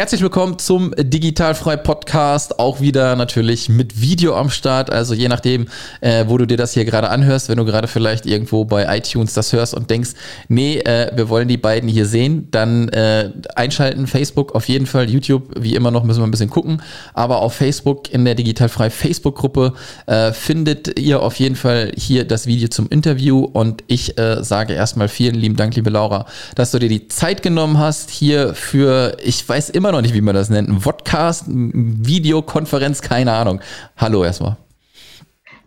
Herzlich willkommen zum Digitalfrei Podcast, auch wieder natürlich mit Video am Start. Also je nachdem, äh, wo du dir das hier gerade anhörst, wenn du gerade vielleicht irgendwo bei iTunes das hörst und denkst, nee, äh, wir wollen die beiden hier sehen, dann äh, einschalten, Facebook auf jeden Fall, YouTube, wie immer noch müssen wir ein bisschen gucken. Aber auf Facebook in der Digitalfrei Facebook-Gruppe äh, findet ihr auf jeden Fall hier das Video zum Interview. Und ich äh, sage erstmal vielen lieben Dank, liebe Laura, dass du dir die Zeit genommen hast hier für, ich weiß immer, immer noch nicht, wie man das nennt. Ein Vodcast, Videokonferenz, keine Ahnung. Hallo erstmal.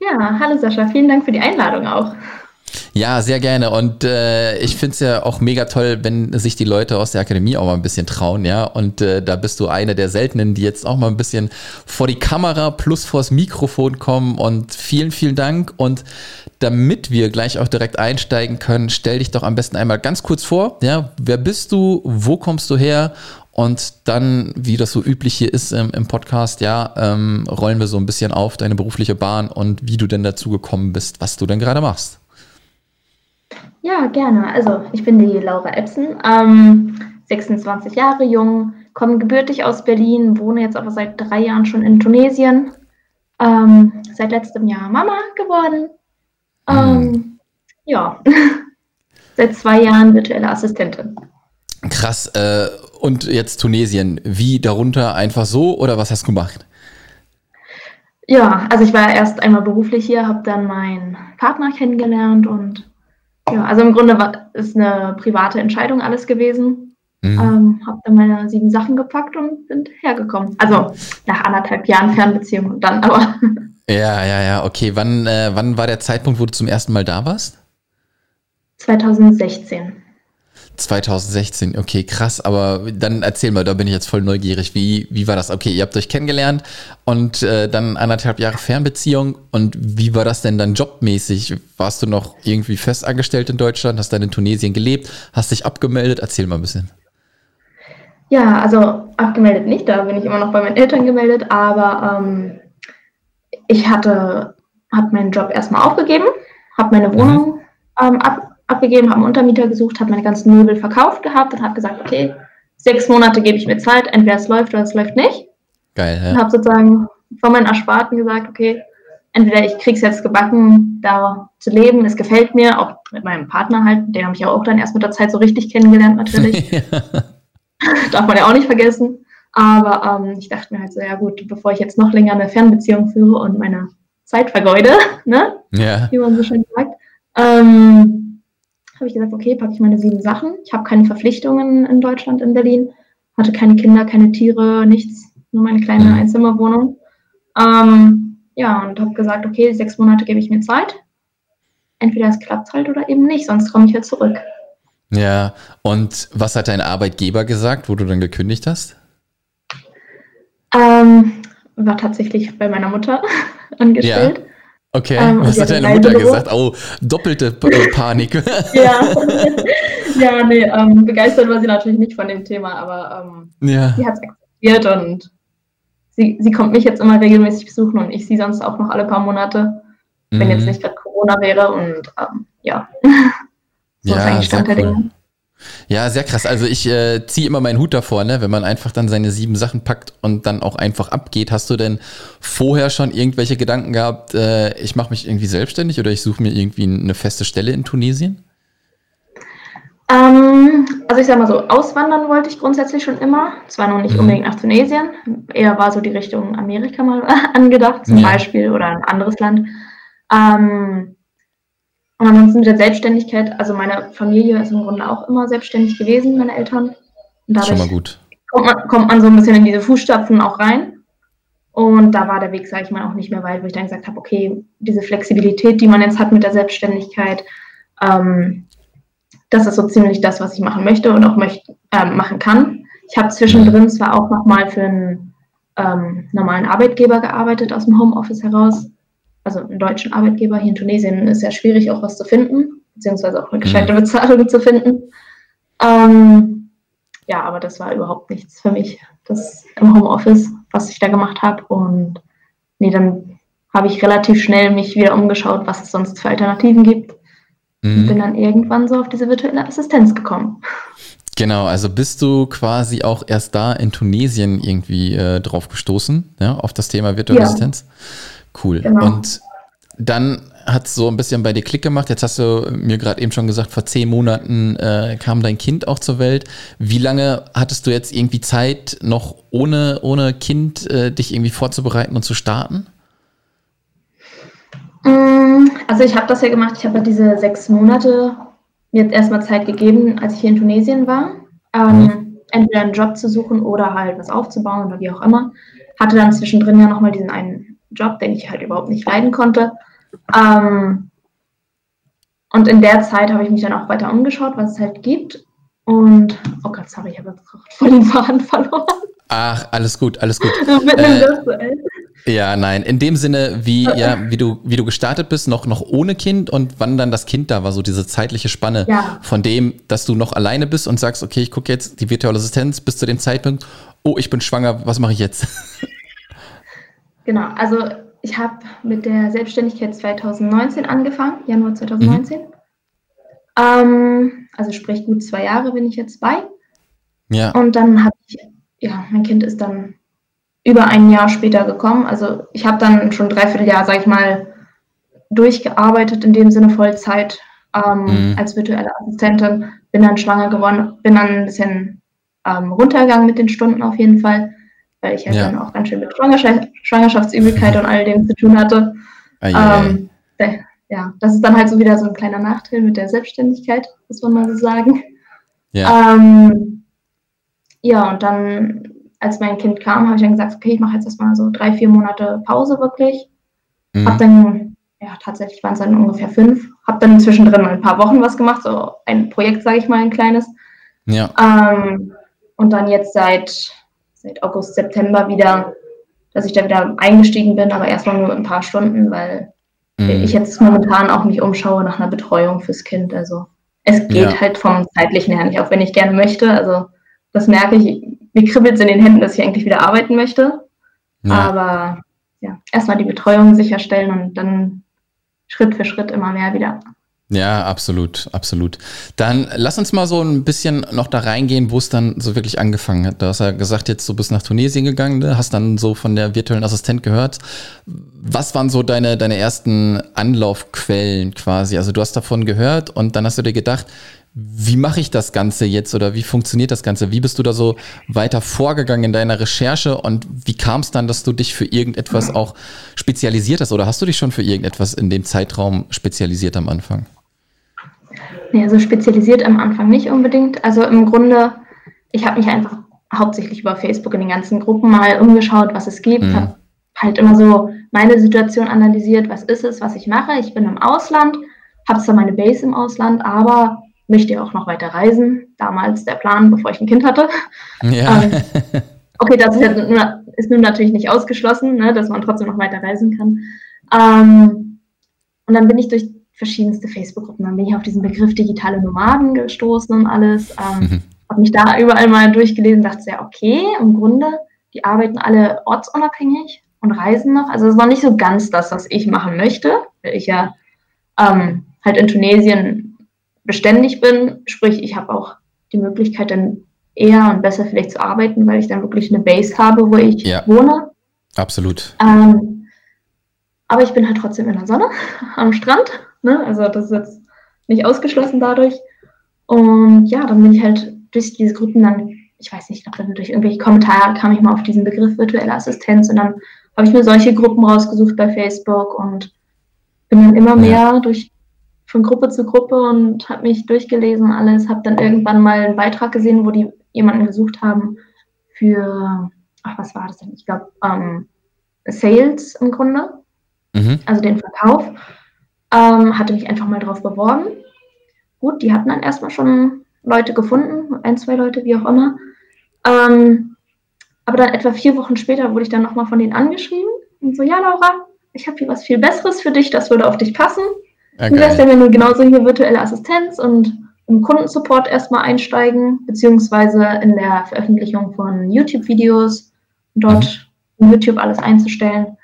Ja, hallo Sascha, vielen Dank für die Einladung auch. Ja, sehr gerne. Und äh, ich finde es ja auch mega toll, wenn sich die Leute aus der Akademie auch mal ein bisschen trauen, ja. Und äh, da bist du eine der seltenen, die jetzt auch mal ein bisschen vor die Kamera plus vors Mikrofon kommen. Und vielen, vielen Dank. Und damit wir gleich auch direkt einsteigen können, stell dich doch am besten einmal ganz kurz vor. Ja, wer bist du? Wo kommst du her? Und dann, wie das so üblich hier ist im, im Podcast, ja, ähm, rollen wir so ein bisschen auf deine berufliche Bahn und wie du denn dazu gekommen bist, was du denn gerade machst. Ja, gerne. Also ich bin die Laura Epson, ähm, 26 Jahre jung, komme gebürtig aus Berlin, wohne jetzt aber seit drei Jahren schon in Tunesien. Ähm, seit letztem Jahr Mama geworden. Ähm, hm. Ja, seit zwei Jahren virtuelle Assistentin. Krass. Äh, und jetzt Tunesien. Wie darunter einfach so oder was hast du gemacht? Ja, also ich war erst einmal beruflich hier, habe dann meinen Partner kennengelernt und ja, also im Grunde war, ist eine private Entscheidung alles gewesen. Mhm. Ähm, habe dann meine sieben Sachen gepackt und bin hergekommen. Also nach anderthalb Jahren Fernbeziehung und dann aber. Ja, ja, ja, okay. Wann, äh, wann war der Zeitpunkt, wo du zum ersten Mal da warst? 2016. 2016, okay, krass, aber dann erzähl mal, da bin ich jetzt voll neugierig. Wie, wie war das? Okay, ihr habt euch kennengelernt und äh, dann anderthalb Jahre Fernbeziehung. Und wie war das denn dann jobmäßig? Warst du noch irgendwie festangestellt in Deutschland? Hast dann in Tunesien gelebt? Hast dich abgemeldet? Erzähl mal ein bisschen. Ja, also abgemeldet nicht, da bin ich immer noch bei meinen Eltern gemeldet, aber ähm, ich hatte, habe meinen Job erstmal aufgegeben, habe meine Wohnung mhm. ähm, ab, abgegeben, habe einen Untermieter gesucht, habe meine ganzen Möbel verkauft gehabt und habe gesagt, okay, sechs Monate gebe ich mir Zeit, entweder es läuft oder es läuft nicht. Geil, ja. Und habe sozusagen von meinen Ersparten gesagt, okay, entweder ich kriege es jetzt gebacken, da zu leben, es gefällt mir, auch mit meinem Partner halt, den habe ich ja auch dann erst mit der Zeit so richtig kennengelernt natürlich. Darf man ja auch nicht vergessen. Aber ähm, ich dachte mir halt so, ja gut, bevor ich jetzt noch länger eine Fernbeziehung führe und meine Zeit vergeude, ne? Ja. Wie man so schön sagt, ähm, habe ich gesagt, okay, packe ich meine sieben Sachen. Ich habe keine Verpflichtungen in Deutschland, in Berlin, hatte keine Kinder, keine Tiere, nichts, nur meine kleine mhm. Einzimmerwohnung. Ähm, ja, und habe gesagt, okay, sechs Monate gebe ich mir Zeit. Entweder es klappt halt oder eben nicht, sonst komme ich wieder zurück. Ja, und was hat dein Arbeitgeber gesagt, wo du dann gekündigt hast? Ähm, war tatsächlich bei meiner Mutter angestellt. Ja. Okay, ähm, was hat deine Mutter gesagt? Oh, doppelte äh, Panik. ja. ja, nee, ähm, begeistert war sie natürlich nicht von dem Thema, aber ähm, ja. sie hat es akzeptiert und sie, sie kommt mich jetzt immer regelmäßig besuchen und ich sie sonst auch noch alle paar Monate, wenn jetzt mhm. nicht gerade Corona wäre und ähm, ja. so ja, ist eigentlich Stand der Dinge. Ja, sehr krass. Also ich äh, ziehe immer meinen Hut davor, ne? wenn man einfach dann seine sieben Sachen packt und dann auch einfach abgeht. Hast du denn vorher schon irgendwelche Gedanken gehabt, äh, ich mache mich irgendwie selbstständig oder ich suche mir irgendwie eine feste Stelle in Tunesien? Ähm, also ich sag mal so, auswandern wollte ich grundsätzlich schon immer. Zwar noch nicht mhm. unbedingt nach Tunesien, eher war so die Richtung Amerika mal angedacht, zum ja. Beispiel, oder ein anderes Land. Ähm, und ansonsten mit der Selbstständigkeit, also meine Familie ist im Grunde auch immer selbstständig gewesen, meine Eltern. Und dadurch Schon mal gut. Kommt man, kommt man so ein bisschen in diese Fußstapfen auch rein. Und da war der Weg, sage ich mal, auch nicht mehr weit, wo ich dann gesagt habe, okay, diese Flexibilität, die man jetzt hat mit der Selbstständigkeit, ähm, das ist so ziemlich das, was ich machen möchte und auch möcht, äh, machen kann. Ich habe zwischendrin zwar auch nochmal für einen ähm, normalen Arbeitgeber gearbeitet aus dem Homeoffice heraus, also einen deutschen Arbeitgeber hier in Tunesien ist ja schwierig, auch was zu finden, beziehungsweise auch eine gescheite mhm. Bezahlung zu finden. Ähm, ja, aber das war überhaupt nichts für mich. Das im Homeoffice, was ich da gemacht habe. Und nee, dann habe ich relativ schnell mich wieder umgeschaut, was es sonst für Alternativen gibt. Mhm. Und bin dann irgendwann so auf diese virtuelle Assistenz gekommen. Genau, also bist du quasi auch erst da in Tunesien irgendwie äh, drauf gestoßen, ja, auf das Thema virtuelle ja. Assistenz? Cool. Genau. Und dann hat es so ein bisschen bei dir Klick gemacht. Jetzt hast du mir gerade eben schon gesagt, vor zehn Monaten äh, kam dein Kind auch zur Welt. Wie lange hattest du jetzt irgendwie Zeit, noch ohne, ohne Kind äh, dich irgendwie vorzubereiten und zu starten? Mm, also ich habe das ja gemacht, ich habe ja diese sechs Monate jetzt erstmal Zeit gegeben, als ich hier in Tunesien war, ähm, mhm. entweder einen Job zu suchen oder halt was aufzubauen oder wie auch immer. Hatte dann zwischendrin ja nochmal diesen einen Job, den ich halt überhaupt nicht leiden konnte. Ähm, und in der Zeit habe ich mich dann auch weiter umgeschaut, was es halt gibt. Und, oh Gott, sorry, ich habe jetzt voll den Faden verloren. Ach, alles gut, alles gut. Mit einem äh, ja, nein. In dem Sinne, wie, ja, wie du, wie du gestartet bist, noch, noch ohne Kind und wann dann das Kind da war, so diese zeitliche Spanne ja. von dem, dass du noch alleine bist und sagst, okay, ich gucke jetzt die virtuelle Assistenz bis zu dem Zeitpunkt, oh, ich bin schwanger, was mache ich jetzt? Genau, also ich habe mit der Selbstständigkeit 2019 angefangen, Januar 2019. Mhm. Ähm, also sprich gut zwei Jahre bin ich jetzt bei. Ja. Und dann habe ich, ja, mein Kind ist dann über ein Jahr später gekommen. Also ich habe dann schon dreiviertel Jahr, sag ich mal, durchgearbeitet, in dem Sinne Vollzeit ähm, mhm. als virtuelle Assistentin, bin dann schwanger geworden, bin dann ein bisschen ähm, runtergegangen mit den Stunden auf jeden Fall, weil ich ja, ja. dann auch ganz schön mit Schwangerschaft, Schwangerschaftsübelkeit und all dem zu tun hatte. Ah, ähm, ja, das ist dann halt so wieder so ein kleiner Nachteil mit der Selbstständigkeit, muss man mal so sagen. Ja, ähm, ja und dann als mein Kind kam, habe ich dann gesagt, okay, ich mache jetzt erstmal so drei, vier Monate Pause wirklich. Mhm. Habe dann, ja, tatsächlich waren es dann ungefähr fünf. Habe dann zwischendrin mal ein paar Wochen was gemacht, so ein Projekt, sage ich mal, ein kleines. Ja. Ähm, und dann jetzt seit, seit August, September wieder, dass ich da wieder eingestiegen bin, aber erstmal nur ein paar Stunden, weil mhm. ich jetzt momentan auch mich umschaue nach einer Betreuung fürs Kind. Also es geht ja. halt vom zeitlichen her nicht, auch wenn ich gerne möchte. Also das merke ich, mir kribbelt es in den Händen, dass ich eigentlich wieder arbeiten möchte. Ja. Aber ja, erstmal die Betreuung sicherstellen und dann Schritt für Schritt immer mehr wieder. Ja, absolut, absolut. Dann lass uns mal so ein bisschen noch da reingehen, wo es dann so wirklich angefangen hat. Du hast ja gesagt, jetzt du bist nach Tunesien gegangen, ne? hast dann so von der virtuellen Assistent gehört. Was waren so deine, deine ersten Anlaufquellen quasi? Also du hast davon gehört und dann hast du dir gedacht, wie mache ich das Ganze jetzt oder wie funktioniert das Ganze? Wie bist du da so weiter vorgegangen in deiner Recherche und wie kam es dann, dass du dich für irgendetwas auch spezialisiert hast oder hast du dich schon für irgendetwas in dem Zeitraum spezialisiert am Anfang? Nee, also spezialisiert am Anfang nicht unbedingt. Also im Grunde, ich habe mich einfach hauptsächlich über Facebook in den ganzen Gruppen mal umgeschaut, was es gibt. Mhm. Habe halt immer so meine Situation analysiert, was ist es, was ich mache. Ich bin im Ausland, habe zwar meine Base im Ausland, aber möchte auch noch weiter reisen. Damals der Plan, bevor ich ein Kind hatte. Ja. Ähm, okay, das ist, ja, ist, nun natürlich nicht ausgeschlossen, ne, dass man trotzdem noch weiter reisen kann. Ähm, und dann bin ich durch verschiedenste Facebook-Gruppen, dann bin ich auf diesen Begriff digitale Nomaden gestoßen und alles. Ähm, mhm. Habe mich da überall mal durchgelesen, dachte ja, okay, im Grunde, die arbeiten alle ortsunabhängig und reisen noch. Also es war nicht so ganz das, was ich machen möchte, weil ich ja ähm, halt in Tunesien beständig bin, sprich ich habe auch die Möglichkeit dann eher und besser vielleicht zu arbeiten, weil ich dann wirklich eine Base habe, wo ich ja, wohne. Absolut. Ähm, aber ich bin halt trotzdem in der Sonne am Strand. Ne? Also das ist jetzt nicht ausgeschlossen dadurch. Und ja, dann bin ich halt durch diese Gruppen dann, ich weiß nicht, ich glaube, dann durch irgendwelche Kommentare kam ich mal auf diesen Begriff virtuelle Assistenz und dann habe ich mir solche Gruppen rausgesucht bei Facebook und bin dann immer mehr durch von Gruppe zu Gruppe und habe mich durchgelesen alles, habe dann irgendwann mal einen Beitrag gesehen, wo die jemanden gesucht haben für, ach, was war das denn? Ich glaube, ähm, Sales im Grunde, mhm. also den Verkauf. Ähm, hatte mich einfach mal drauf beworben. Gut, die hatten dann erstmal schon Leute gefunden, ein, zwei Leute, wie auch immer. Ähm, aber dann etwa vier Wochen später wurde ich dann nochmal von denen angeschrieben und so, ja, Laura, ich habe hier was viel Besseres für dich, das würde auf dich passen. Okay. Wie wär's denn, wenn du genauso hier virtuelle Assistenz und im Kundensupport erstmal einsteigen, beziehungsweise in der Veröffentlichung von YouTube-Videos, dort mhm. YouTube alles einzustellen.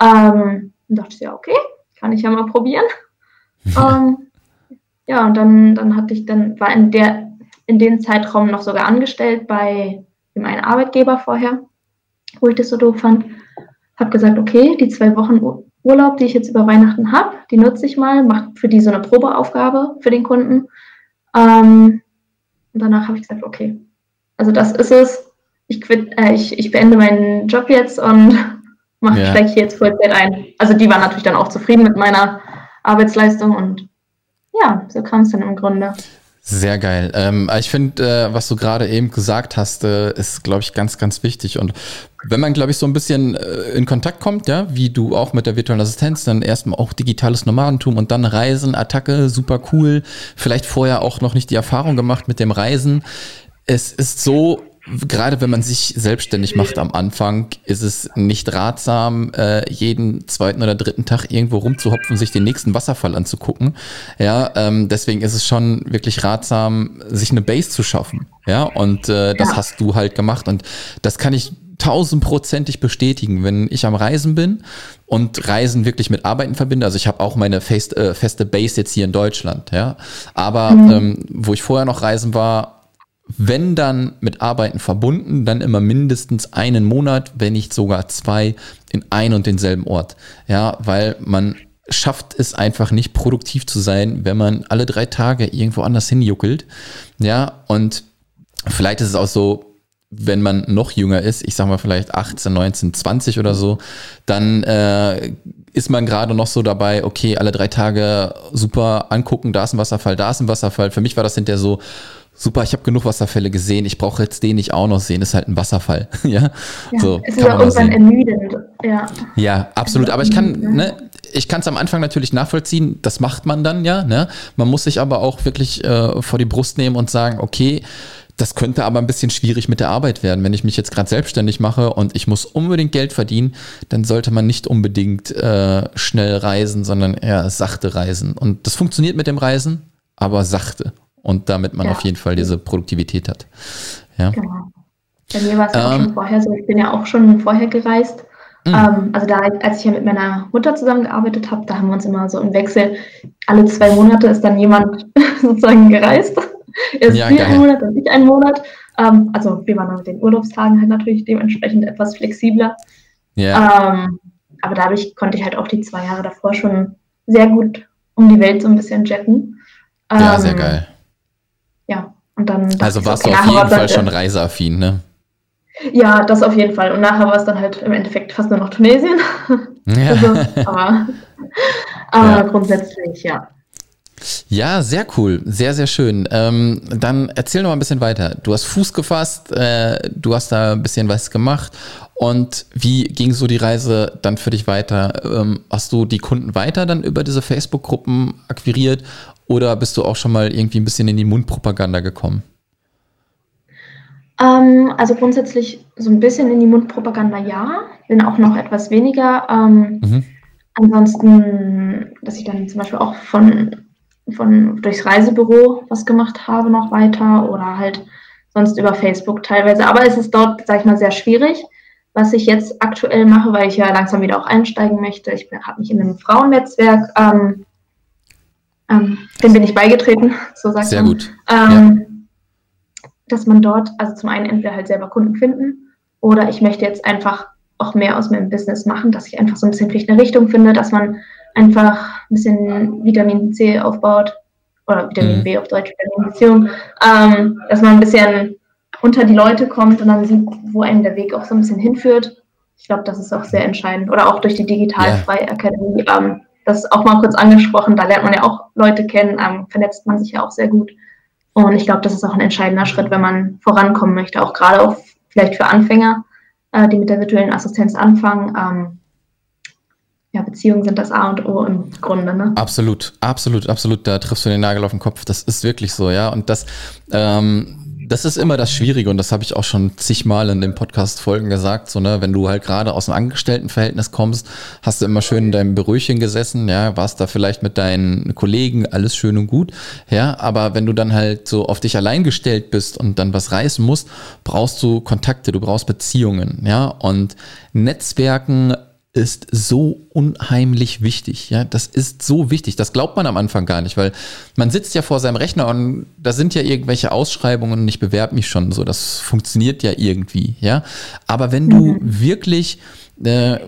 Ähm, und dachte ich, ja, okay, kann ich ja mal probieren. ähm, ja, und dann, dann hatte ich dann, war in der, in dem Zeitraum noch sogar angestellt bei dem einen Arbeitgeber vorher, wo ich das so doof fand. Habe gesagt, okay, die zwei Wochen Urlaub, die ich jetzt über Weihnachten habe, die nutze ich mal, mache für die so eine Probeaufgabe für den Kunden. Ähm, und danach habe ich gesagt, okay, also das ist es. Ich, quit, äh, ich, ich beende meinen Job jetzt und mache ja. steige jetzt Vollzeit ein. Also die waren natürlich dann auch zufrieden mit meiner Arbeitsleistung und ja, so kam es dann im Grunde. Sehr geil. Ähm, ich finde, äh, was du gerade eben gesagt hast, äh, ist, glaube ich, ganz, ganz wichtig. Und wenn man, glaube ich, so ein bisschen äh, in Kontakt kommt, ja, wie du auch mit der virtuellen Assistenz, dann erstmal auch digitales Nomadentum und dann Reisen, Attacke, super cool. Vielleicht vorher auch noch nicht die Erfahrung gemacht mit dem Reisen. Es ist so gerade wenn man sich selbstständig macht am Anfang, ist es nicht ratsam, äh, jeden zweiten oder dritten Tag irgendwo rumzuhopfen, sich den nächsten Wasserfall anzugucken. Ja, ähm, deswegen ist es schon wirklich ratsam, sich eine Base zu schaffen. Ja, und äh, das ja. hast du halt gemacht und das kann ich tausendprozentig bestätigen, wenn ich am Reisen bin und Reisen wirklich mit Arbeiten verbinde. Also ich habe auch meine fest, äh, feste Base jetzt hier in Deutschland, ja. Aber mhm. ähm, wo ich vorher noch reisen war, wenn dann mit Arbeiten verbunden, dann immer mindestens einen Monat, wenn nicht sogar zwei, in ein und denselben Ort. Ja, weil man schafft es einfach nicht produktiv zu sein, wenn man alle drei Tage irgendwo anders hinjuckelt. Ja, und vielleicht ist es auch so, wenn man noch jünger ist, ich sag mal vielleicht 18, 19, 20 oder so, dann äh, ist man gerade noch so dabei, okay, alle drei Tage super angucken, da ist ein Wasserfall, da ist ein Wasserfall. Für mich war das hinterher so, super, ich habe genug Wasserfälle gesehen, ich brauche jetzt den nicht auch noch sehen, ist halt ein Wasserfall. ja, ja so, es ist ja irgendwann ermüdend. Ja. ja, absolut. Aber ich kann, ne, ich kann es am Anfang natürlich nachvollziehen, das macht man dann ja. Ne? Man muss sich aber auch wirklich äh, vor die Brust nehmen und sagen, okay, das könnte aber ein bisschen schwierig mit der Arbeit werden. Wenn ich mich jetzt gerade selbstständig mache und ich muss unbedingt Geld verdienen, dann sollte man nicht unbedingt äh, schnell reisen, sondern eher sachte reisen. Und das funktioniert mit dem Reisen, aber sachte und damit man ja. auf jeden Fall diese Produktivität hat. Ja. Genau. Bei mir war es ja ähm, auch schon vorher so, ich bin ja auch schon vorher gereist. Mhm. Ähm, also da, als ich ja mit meiner Mutter zusammengearbeitet habe, da haben wir uns immer so im Wechsel, alle zwei Monate ist dann jemand sozusagen gereist. Erst ja, wir einen Monat, dann ich einen Monat. Ähm, also wir waren dann mit den Urlaubstagen halt natürlich dementsprechend etwas flexibler. Ja. Ähm, aber dadurch konnte ich halt auch die zwei Jahre davor schon sehr gut um die Welt so ein bisschen jetten. ja, sehr ähm, geil. Ja, und dann. Also warst okay, du auf jeden Fall schon reiseaffin, ne? Ja, das auf jeden Fall. Und nachher war es dann halt im Endeffekt fast nur noch Tunesien. Ja. also, aber, aber ja. grundsätzlich, ja. Ja, sehr cool, sehr, sehr schön. Ähm, dann erzähl noch mal ein bisschen weiter. Du hast Fuß gefasst, äh, du hast da ein bisschen was gemacht. Und wie ging so die Reise dann für dich weiter? Ähm, hast du die Kunden weiter dann über diese Facebook-Gruppen akquiriert oder bist du auch schon mal irgendwie ein bisschen in die Mundpropaganda gekommen? Ähm, also grundsätzlich so ein bisschen in die Mundpropaganda ja, bin auch noch etwas weniger. Ähm, mhm. Ansonsten, dass ich dann zum Beispiel auch von, von durchs Reisebüro was gemacht habe noch weiter oder halt sonst über Facebook teilweise. Aber es ist dort, sag ich mal, sehr schwierig. Was ich jetzt aktuell mache, weil ich ja langsam wieder auch einsteigen möchte. Ich habe mich in einem Frauennetzwerk ähm, ähm, dem bin ich beigetreten, so sagt Sehr man. gut. Ähm, ja. Dass man dort, also zum einen entweder halt selber Kunden finden oder ich möchte jetzt einfach auch mehr aus meinem Business machen, dass ich einfach so ein bisschen vielleicht eine Richtung finde, dass man einfach ein bisschen Vitamin C aufbaut oder Vitamin mhm. B auf Deutsch, Vitamin ähm, dass man ein bisschen unter die Leute kommt und dann sieht, wo einem der Weg auch so ein bisschen hinführt. Ich glaube, das ist auch sehr entscheidend. Oder auch durch die Digitalfreie ja. Akademie ähm, das auch mal kurz angesprochen, da lernt man ja auch Leute kennen, ähm, vernetzt man sich ja auch sehr gut. Und ich glaube, das ist auch ein entscheidender Schritt, wenn man vorankommen möchte, auch gerade auch vielleicht für Anfänger, äh, die mit der virtuellen Assistenz anfangen. Ähm, ja, Beziehungen sind das A und O im Grunde. Ne? Absolut, absolut, absolut. Da triffst du den Nagel auf den Kopf. Das ist wirklich so, ja. Und das, ähm, Das ist immer das Schwierige und das habe ich auch schon zigmal in den Podcast-Folgen gesagt. So, ne, wenn du halt gerade aus einem Angestelltenverhältnis kommst, hast du immer schön in deinem Büröchen gesessen, ja, warst da vielleicht mit deinen Kollegen, alles schön und gut, ja, aber wenn du dann halt so auf dich allein gestellt bist und dann was reißen musst, brauchst du Kontakte, du brauchst Beziehungen, ja, und Netzwerken ist so unheimlich wichtig. Ja, das ist so wichtig. Das glaubt man am Anfang gar nicht, weil man sitzt ja vor seinem Rechner und da sind ja irgendwelche Ausschreibungen und ich bewerbe mich schon so. Das funktioniert ja irgendwie. Ja, aber wenn du mhm. wirklich äh,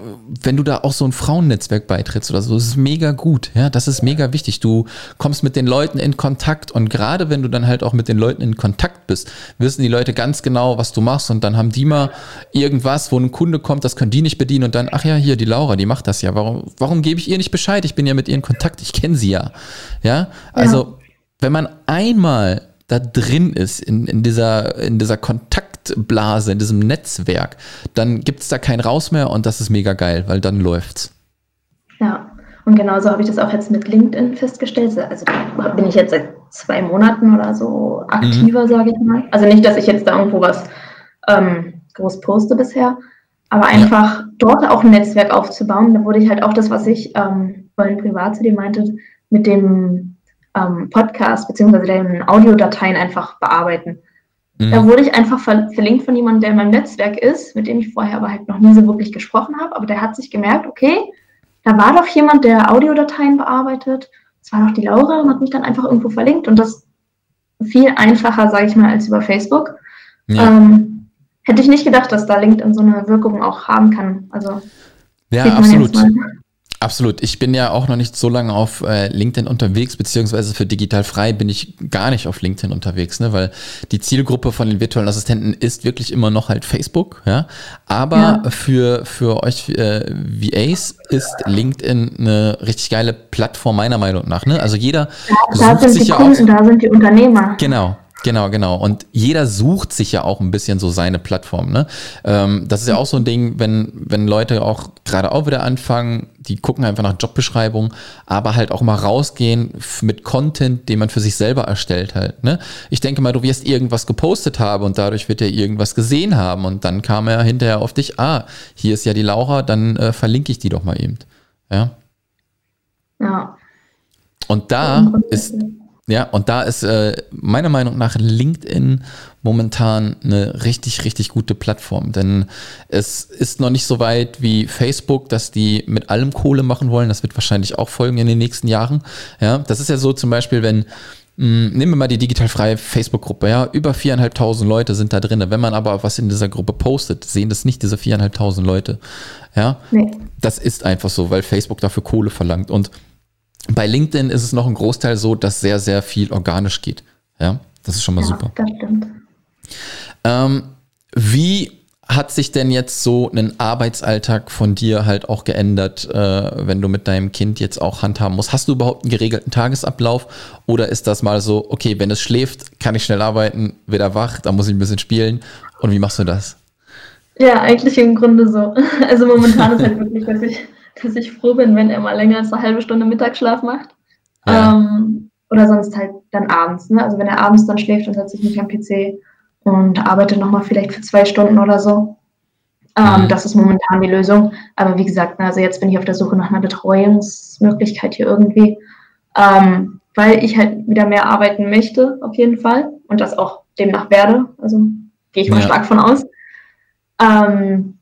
wenn du da auch so ein Frauennetzwerk beitrittst oder so, das ist mega gut, ja, das ist mega wichtig. Du kommst mit den Leuten in Kontakt und gerade wenn du dann halt auch mit den Leuten in Kontakt bist, wissen die Leute ganz genau, was du machst und dann haben die mal irgendwas, wo ein Kunde kommt, das können die nicht bedienen und dann, ach ja, hier, die Laura, die macht das ja. Warum, warum gebe ich ihr nicht Bescheid? Ich bin ja mit ihr in Kontakt, ich kenne sie ja. Ja, also ja. wenn man einmal da drin ist, in, in, dieser, in dieser Kontaktblase, in diesem Netzwerk, dann gibt es da kein Raus mehr und das ist mega geil, weil dann läuft's. Ja, und genauso habe ich das auch jetzt mit LinkedIn festgestellt. Also bin ich jetzt seit zwei Monaten oder so aktiver, mhm. sage ich mal. Also nicht, dass ich jetzt da irgendwo was ähm, groß poste bisher, aber einfach ja. dort auch ein Netzwerk aufzubauen. Da wurde ich halt auch das, was ich ähm, vorhin privat zu dir meinte, mit dem ähm, Podcast beziehungsweise den Audiodateien einfach bearbeiten. Mhm. Da wurde ich einfach ver verlinkt von jemandem, der in meinem Netzwerk ist, mit dem ich vorher aber halt noch nie so wirklich gesprochen habe. Aber der hat sich gemerkt, okay, da war doch jemand, der Audiodateien bearbeitet. Das war doch die Laura und hat mich dann einfach irgendwo verlinkt. Und das viel einfacher, sage ich mal, als über Facebook. Ja. Ähm, hätte ich nicht gedacht, dass da LinkedIn so eine Wirkung auch haben kann. Also ja, absolut. Absolut. Ich bin ja auch noch nicht so lange auf äh, LinkedIn unterwegs, beziehungsweise für digital frei bin ich gar nicht auf LinkedIn unterwegs, ne? weil die Zielgruppe von den virtuellen Assistenten ist wirklich immer noch halt Facebook, ja. Aber ja. für, für euch äh, VAs ist LinkedIn eine richtig geile Plattform meiner Meinung nach. Ne? Also jeder ja, da sucht sind sich die ja Kunden, auch, da sind die Unternehmer. Genau, Genau, genau. Und jeder sucht sich ja auch ein bisschen so seine Plattform. Ne? Ähm, das ist ja auch so ein Ding, wenn, wenn Leute auch gerade auch wieder anfangen, die gucken einfach nach Jobbeschreibung, aber halt auch mal rausgehen mit Content, den man für sich selber erstellt halt. Ne? Ich denke mal, du wirst irgendwas gepostet haben und dadurch wird er irgendwas gesehen haben und dann kam er hinterher auf dich, ah, hier ist ja die Laura, dann äh, verlinke ich die doch mal eben. Ja. Ja. Und da ist ja, und da ist äh, meiner Meinung nach LinkedIn momentan eine richtig, richtig gute Plattform. Denn es ist noch nicht so weit wie Facebook, dass die mit allem Kohle machen wollen. Das wird wahrscheinlich auch folgen in den nächsten Jahren. Ja, das ist ja so zum Beispiel, wenn hm, nehmen wir mal die digital freie Facebook-Gruppe, ja, über viereinhalbtausend Leute sind da drin. Wenn man aber was in dieser Gruppe postet, sehen das nicht diese viereinhalbtausend Leute. Ja, nee. das ist einfach so, weil Facebook dafür Kohle verlangt. Und bei LinkedIn ist es noch ein Großteil so, dass sehr, sehr viel organisch geht. Ja, das ist schon mal ja, super. Das stimmt. Ähm, wie hat sich denn jetzt so ein Arbeitsalltag von dir halt auch geändert, äh, wenn du mit deinem Kind jetzt auch handhaben musst? Hast du überhaupt einen geregelten Tagesablauf oder ist das mal so, okay, wenn es schläft, kann ich schnell arbeiten, wieder wach, dann muss ich ein bisschen spielen und wie machst du das? Ja, eigentlich im Grunde so. Also momentan ist halt wirklich, dass ich dass ich froh bin, wenn er mal länger als eine halbe Stunde Mittagsschlaf macht. Ja. Ähm, oder sonst halt dann abends. Ne? Also wenn er abends dann schläft, dann setze ich mich am PC und arbeite nochmal vielleicht für zwei Stunden oder so. Ähm, mhm. Das ist momentan die Lösung. Aber wie gesagt, ne, also jetzt bin ich auf der Suche nach einer Betreuungsmöglichkeit hier irgendwie, ähm, weil ich halt wieder mehr arbeiten möchte, auf jeden Fall. Und das auch demnach werde. Also gehe ich mal ja. stark von aus. Ähm,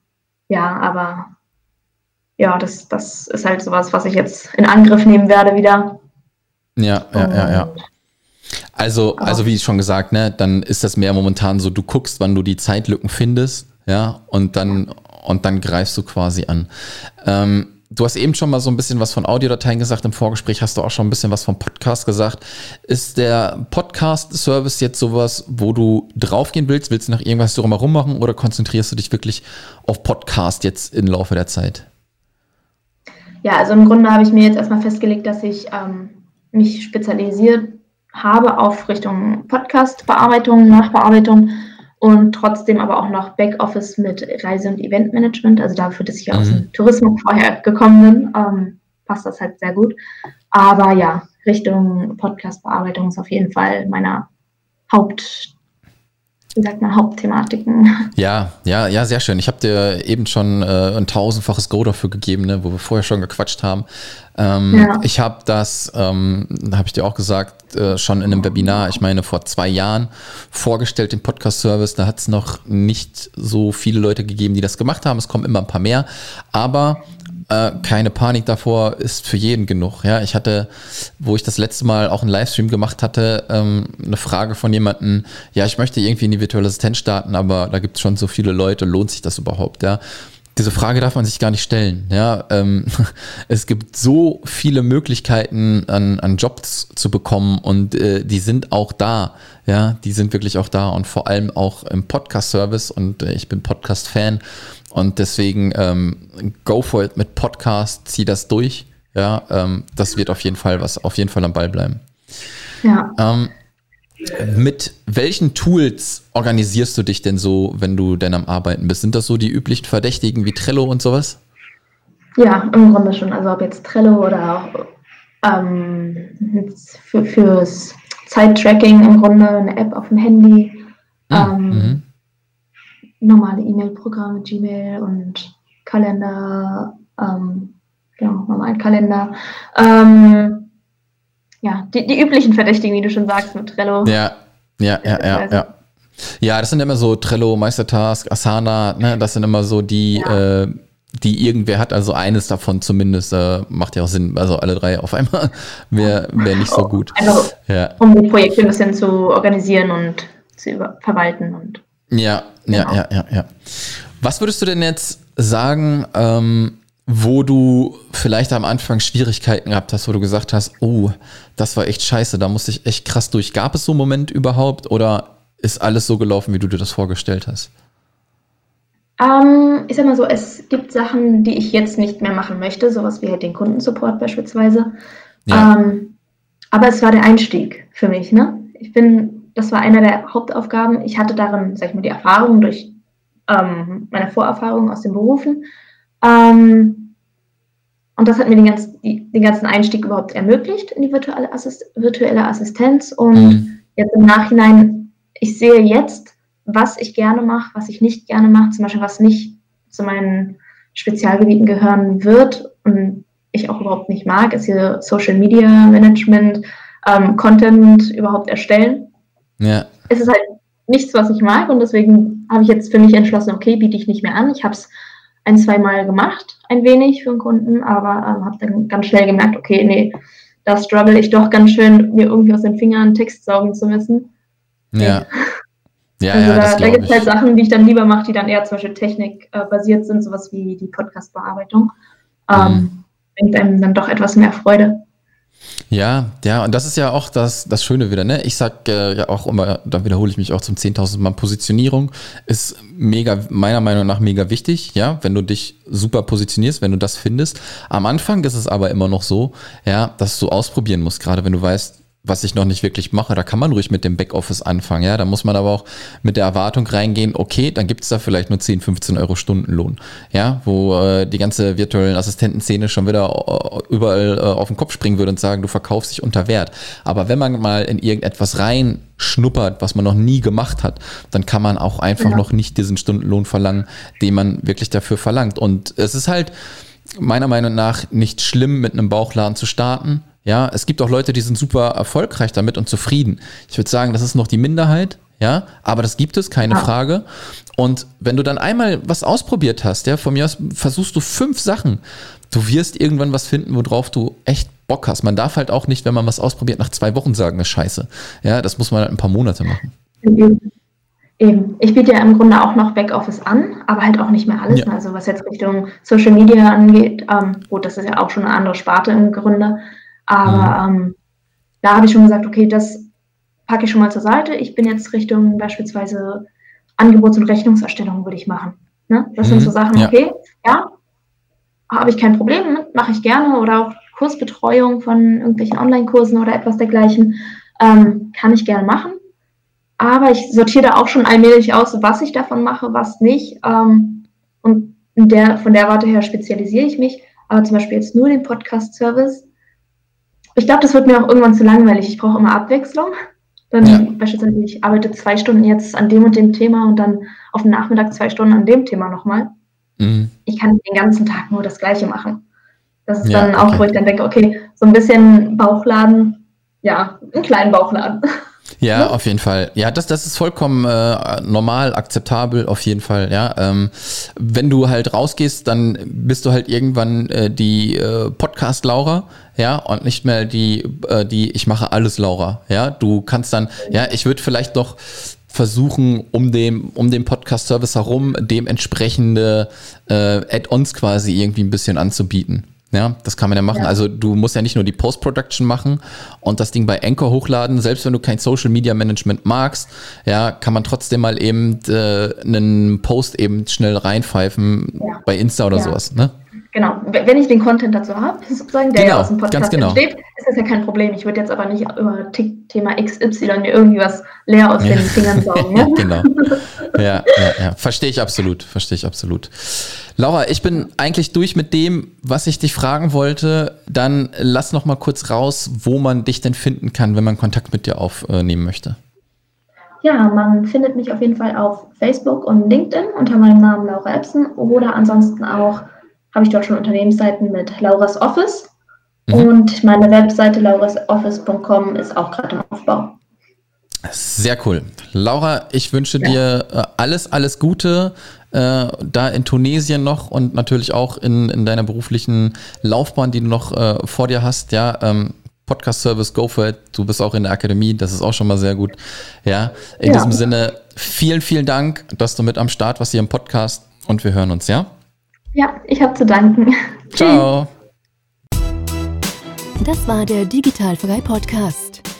ja, aber ja, das, das ist halt sowas, was ich jetzt in Angriff nehmen werde wieder. Ja, ja, ja, ja. Also, also wie schon gesagt, ne, dann ist das mehr momentan so, du guckst, wann du die Zeitlücken findest, ja, und dann, und dann greifst du quasi an. Ähm, du hast eben schon mal so ein bisschen was von Audiodateien gesagt, im Vorgespräch hast du auch schon ein bisschen was vom Podcast gesagt. Ist der Podcast-Service jetzt sowas, wo du draufgehen willst? Willst du noch irgendwas drumherum machen oder konzentrierst du dich wirklich auf Podcast jetzt im Laufe der Zeit? Ja, also im Grunde habe ich mir jetzt erstmal festgelegt, dass ich ähm, mich spezialisiert habe auf Richtung Podcast-Bearbeitung, Nachbearbeitung und trotzdem aber auch noch Backoffice mit Reise- und Eventmanagement. Also dafür, dass ich mhm. aus dem Tourismus vorher gekommen bin, ähm, passt das halt sehr gut. Aber ja, Richtung Podcast-Bearbeitung ist auf jeden Fall meiner Haupt, wie sagt man, Hauptthematiken. Ja, ja, ja, sehr schön. Ich habe dir eben schon äh, ein tausendfaches Go dafür gegeben, ne, wo wir vorher schon gequatscht haben. Ähm, ja. Ich habe das, ähm, habe ich dir auch gesagt, äh, schon in einem Webinar, ich meine vor zwei Jahren, vorgestellt, den Podcast-Service. Da hat es noch nicht so viele Leute gegeben, die das gemacht haben. Es kommen immer ein paar mehr. Aber äh, keine Panik davor ist für jeden genug. Ja, ich hatte, wo ich das letzte Mal auch einen Livestream gemacht hatte, ähm, eine Frage von jemandem, ja, ich möchte irgendwie in die virtuelle Assistenz starten, aber da gibt es schon so viele Leute, lohnt sich das überhaupt, ja? Diese Frage darf man sich gar nicht stellen. Ja, ähm, es gibt so viele Möglichkeiten, an, an Jobs zu bekommen und äh, die sind auch da. Ja, die sind wirklich auch da und vor allem auch im Podcast-Service und äh, ich bin Podcast-Fan und deswegen ähm, go for it mit Podcast, zieh das durch. Ja, ähm, das wird auf jeden Fall was, auf jeden Fall am Ball bleiben. Ja. Ähm, mit welchen Tools organisierst du dich denn so, wenn du denn am Arbeiten bist? Sind das so die üblichen Verdächtigen wie Trello und sowas? Ja, im Grunde schon. Also ob jetzt Trello oder auch ähm, für, fürs Zeittracking im Grunde eine App auf dem Handy. Mhm. Ähm, mhm normale E-Mail-Programme, Gmail und Kalender, ähm, genau, normalen Kalender. Ähm, ja, die, die üblichen Verdächtigen, wie du schon sagst, mit Trello. Ja, ja, ja, ja, ja. Ja, das sind immer so Trello, Meistertask, Asana, ne? Das sind immer so die, ja. äh, die irgendwer hat, also eines davon zumindest, äh, macht ja auch Sinn, also alle drei auf einmal wäre wär nicht so gut. Also, ja. um die Projekte ein bisschen zu organisieren und zu verwalten und ja, ja, genau. ja, ja, ja. Was würdest du denn jetzt sagen, ähm, wo du vielleicht am Anfang Schwierigkeiten gehabt hast, wo du gesagt hast, oh, das war echt scheiße, da musste ich echt krass durch. Gab es so einen Moment überhaupt oder ist alles so gelaufen, wie du dir das vorgestellt hast? Ähm, ich sag mal so, es gibt Sachen, die ich jetzt nicht mehr machen möchte, sowas wie halt den Kundensupport beispielsweise. Ja. Ähm, aber es war der Einstieg für mich, ne? Ich bin das war einer der Hauptaufgaben. Ich hatte darin, sag ich mal, die Erfahrung durch ähm, meine Vorerfahrungen aus den Berufen. Ähm, und das hat mir den, ganz, die, den, ganzen Einstieg überhaupt ermöglicht in die virtuelle, Assist virtuelle Assistenz. Und mhm. jetzt im Nachhinein, ich sehe jetzt, was ich gerne mache, was ich nicht gerne mache, zum Beispiel was nicht zu meinen Spezialgebieten gehören wird und ich auch überhaupt nicht mag, ist hier Social Media Management, ähm, Content überhaupt erstellen. Ja. Es ist halt nichts, was ich mag und deswegen habe ich jetzt für mich entschlossen, okay, biete ich nicht mehr an. Ich habe es ein, zwei Mal gemacht, ein wenig für einen Kunden, aber ähm, habe dann ganz schnell gemerkt, okay, nee, da struggle ich doch ganz schön, mir irgendwie aus den Fingern Text saugen zu müssen. Ja. Ja, also ja, da, da gibt es halt Sachen, die ich dann lieber mache, die dann eher zum Beispiel technikbasiert äh, sind, sowas wie die Podcast-Bearbeitung. Ähm, mhm. Bringt einem dann doch etwas mehr Freude. Ja, ja, und das ist ja auch das, das Schöne wieder, ne? Ich sag äh, ja auch immer, da wiederhole ich mich auch zum 10.000 Mal, Positionierung ist mega, meiner Meinung nach mega wichtig, ja, wenn du dich super positionierst, wenn du das findest. Am Anfang ist es aber immer noch so, ja, dass du ausprobieren musst, gerade wenn du weißt, was ich noch nicht wirklich mache. Da kann man ruhig mit dem Backoffice anfangen. Ja, da muss man aber auch mit der Erwartung reingehen, okay, dann gibt es da vielleicht nur 10, 15 Euro Stundenlohn. Ja, wo äh, die ganze virtuellen Assistentenszene schon wieder äh, überall äh, auf den Kopf springen würde und sagen, du verkaufst dich unter Wert. Aber wenn man mal in irgendetwas rein schnuppert, was man noch nie gemacht hat, dann kann man auch einfach ja. noch nicht diesen Stundenlohn verlangen, den man wirklich dafür verlangt. Und es ist halt meiner Meinung nach nicht schlimm, mit einem Bauchladen zu starten ja, es gibt auch Leute, die sind super erfolgreich damit und zufrieden. Ich würde sagen, das ist noch die Minderheit. Ja, aber das gibt es, keine ja. Frage. Und wenn du dann einmal was ausprobiert hast, ja, von mir aus versuchst du fünf Sachen, du wirst irgendwann was finden, worauf du echt Bock hast. Man darf halt auch nicht, wenn man was ausprobiert, nach zwei Wochen sagen, das scheiße. Ja, das muss man halt ein paar Monate machen. Eben. Ich biete ja im Grunde auch noch Backoffice an, aber halt auch nicht mehr alles. Ja. Also was jetzt Richtung Social Media angeht, ähm, gut, das ist ja auch schon eine andere Sparte im Grunde. Aber mhm. ähm, da habe ich schon gesagt, okay, das packe ich schon mal zur Seite. Ich bin jetzt Richtung beispielsweise Angebots- und Rechnungserstellung würde ich machen. Ne? Das mhm. sind so Sachen, ja. okay, ja, habe ich kein Problem mit, mache ich gerne oder auch Kursbetreuung von irgendwelchen Online-Kursen oder etwas dergleichen, ähm, kann ich gerne machen. Aber ich sortiere da auch schon allmählich aus, was ich davon mache, was nicht. Ähm, und der, von der Warte her spezialisiere ich mich. Aber zum Beispiel jetzt nur den Podcast-Service ich glaube, das wird mir auch irgendwann zu langweilig. Ich brauche immer Abwechslung. Dann ja. beispielsweise, ich arbeite zwei Stunden jetzt an dem und dem Thema und dann auf dem Nachmittag zwei Stunden an dem Thema nochmal. Mhm. Ich kann den ganzen Tag nur das Gleiche machen. Das ist ja, dann auch, okay. wo ich dann denke, okay, so ein bisschen Bauchladen, ja, einen kleinen Bauchladen. Ja, auf jeden Fall. Ja, das, das ist vollkommen äh, normal, akzeptabel, auf jeden Fall. Ja, ähm, wenn du halt rausgehst, dann bist du halt irgendwann äh, die äh, Podcast Laura, ja, und nicht mehr die, äh, die ich mache alles Laura. Ja, du kannst dann, ja, ich würde vielleicht noch versuchen, um dem, um den Podcast-Service herum dementsprechende äh, Add-ons quasi irgendwie ein bisschen anzubieten. Ja, das kann man ja machen. Ja. Also du musst ja nicht nur die Post-Production machen und das Ding bei Anchor hochladen. Selbst wenn du kein Social Media Management magst, ja, kann man trotzdem mal eben äh, einen Post eben schnell reinpfeifen ja. bei Insta oder ja. sowas. Ne? Genau, wenn ich den Content dazu habe, sozusagen, der genau, ja aus dem Podcast genau. entsteht, ist das ja kein Problem. Ich würde jetzt aber nicht über Thema XY mir irgendwie was leer aus den Fingern saugen. Ja? genau. Ja, ja, ja. Verstehe ich absolut. Verstehe ich absolut. Laura, ich bin eigentlich durch mit dem, was ich dich fragen wollte. Dann lass noch mal kurz raus, wo man dich denn finden kann, wenn man Kontakt mit dir aufnehmen möchte. Ja, man findet mich auf jeden Fall auf Facebook und LinkedIn unter meinem Namen Laura Epson oder ansonsten auch habe ich dort schon Unternehmensseiten mit Lauras Office mhm. und meine Webseite laurasoffice.com ist auch gerade im Aufbau. Sehr cool. Laura, ich wünsche ja. dir äh, alles, alles Gute äh, da in Tunesien noch und natürlich auch in, in deiner beruflichen Laufbahn, die du noch äh, vor dir hast. Ja, ähm, Podcast Service, go for it. Du bist auch in der Akademie, das ist auch schon mal sehr gut. Ja, in ja. diesem Sinne, vielen, vielen Dank, dass du mit am Start warst hier im Podcast und wir hören uns, ja? Ja, ich habe zu danken. Ciao. Das war der Digitalfrei Podcast.